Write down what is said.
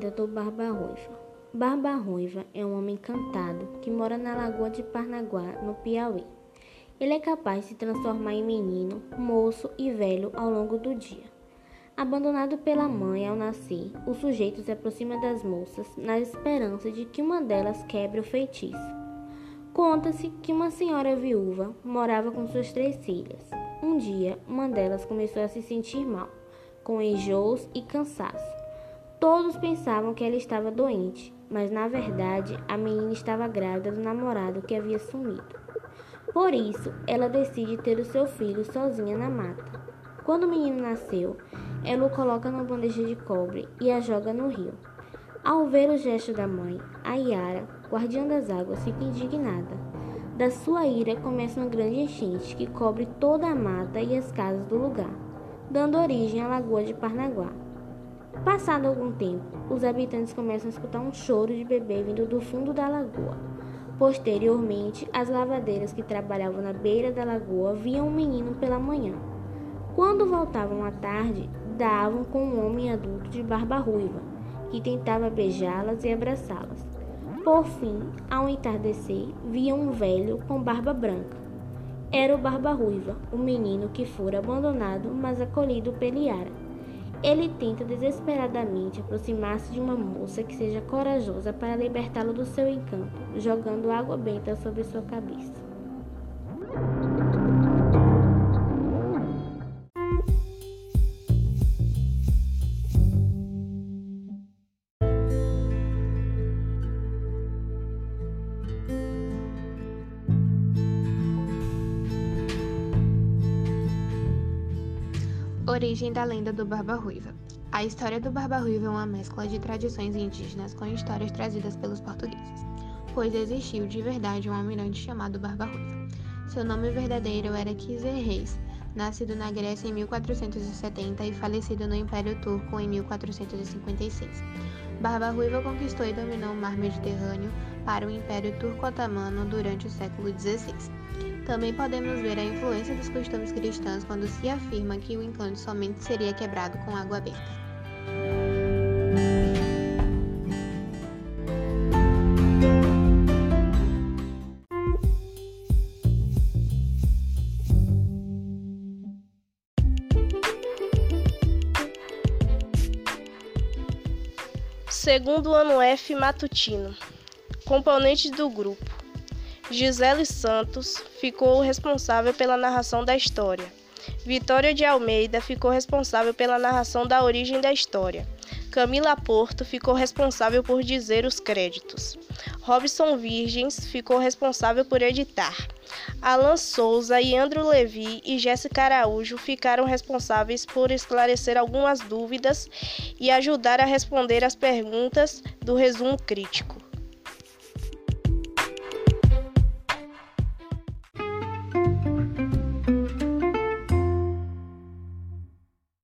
lenda do Barba Ruiva. Barba Ruiva é um homem encantado que mora na Lagoa de Parnaguá, no Piauí. Ele é capaz de se transformar em menino, moço e velho ao longo do dia. Abandonado pela mãe ao nascer, o sujeito se aproxima das moças na esperança de que uma delas quebre o feitiço. Conta-se que uma senhora viúva morava com suas três filhas. Um dia, uma delas começou a se sentir mal, com enjoos e cansaço. Todos pensavam que ela estava doente, mas na verdade a menina estava grávida do namorado que havia sumido. Por isso, ela decide ter o seu filho sozinha na mata. Quando o menino nasceu, ela o coloca numa bandeja de cobre e a joga no rio. Ao ver o gesto da mãe, a Yara, guardiã das águas, fica indignada. Da sua ira começa uma grande enchente que cobre toda a mata e as casas do lugar, dando origem à Lagoa de Parnaguá. Passado algum tempo, os habitantes começam a escutar um choro de bebê vindo do fundo da lagoa. Posteriormente, as lavadeiras que trabalhavam na beira da lagoa viam um menino pela manhã. Quando voltavam à tarde, davam com um homem adulto de barba ruiva, que tentava beijá-las e abraçá-las. Por fim, ao entardecer, viam um velho com barba branca. Era o Barba Ruiva, o menino que fora abandonado, mas acolhido pela Yara. Ele tenta desesperadamente aproximar-se de uma moça que seja corajosa para libertá-lo do seu encanto, jogando água benta sobre sua cabeça. Origem da lenda do Barba Ruiva. A história do Barba Ruiva é uma mescla de tradições indígenas com histórias trazidas pelos portugueses, pois existiu de verdade um almirante chamado Barba Ruiva. Seu nome verdadeiro era Kiser Reis, nascido na Grécia em 1470 e falecido no Império Turco em 1456. Barba Ruiva conquistou e dominou o mar Mediterrâneo para o Império Turco-Otomano durante o século XVI. Também podemos ver a influência dos costumes cristãos quando se afirma que o encanto somente seria quebrado com água benta. Segundo ano F matutino. Componentes do grupo. Gisele Santos ficou responsável pela narração da história. Vitória de Almeida ficou responsável pela narração da origem da história. Camila Porto ficou responsável por dizer os créditos. Robson Virgens ficou responsável por editar. Alan Souza, Andrew Levi e Jéssica Araújo ficaram responsáveis por esclarecer algumas dúvidas e ajudar a responder as perguntas do resumo crítico.